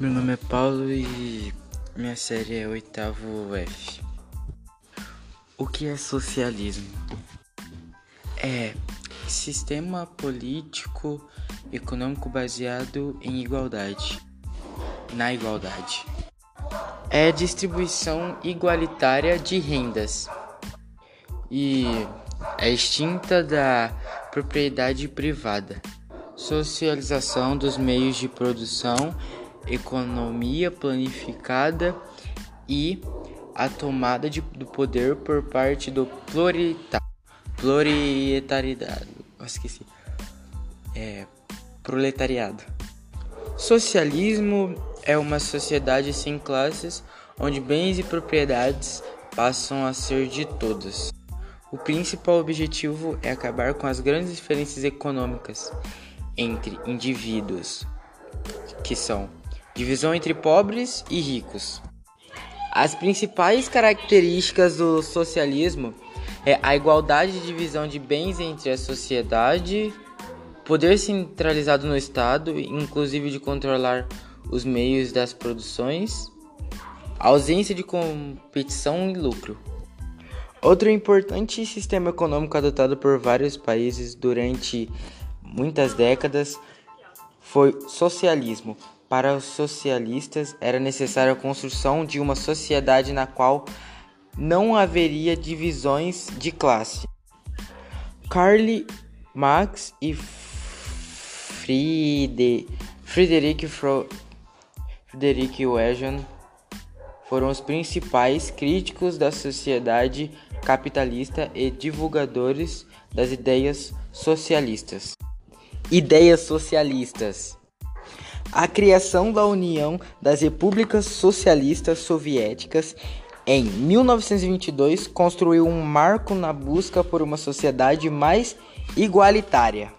Meu nome é Paulo e minha série é oitavo F. O que é socialismo? É sistema político econômico baseado em igualdade. Na igualdade. É distribuição igualitária de rendas. E é extinta da propriedade privada. Socialização dos meios de produção economia planificada e a tomada de, do poder por parte do proletariado. Esqueci. É, proletariado. Socialismo é uma sociedade sem classes onde bens e propriedades passam a ser de todos. O principal objetivo é acabar com as grandes diferenças econômicas entre indivíduos, que são Divisão entre pobres e ricos. As principais características do socialismo é a igualdade de divisão de bens entre a sociedade, poder centralizado no Estado, inclusive de controlar os meios das produções, ausência de competição e lucro. Outro importante sistema econômico adotado por vários países durante muitas décadas foi o socialismo, para os socialistas, era necessária a construção de uma sociedade na qual não haveria divisões de classe. Karl Marx e Friede, Friedrich, Fro, Friedrich foram os principais críticos da sociedade capitalista e divulgadores das ideias socialistas. Ideias socialistas a criação da União das Repúblicas Socialistas Soviéticas em 1922 construiu um marco na busca por uma sociedade mais igualitária.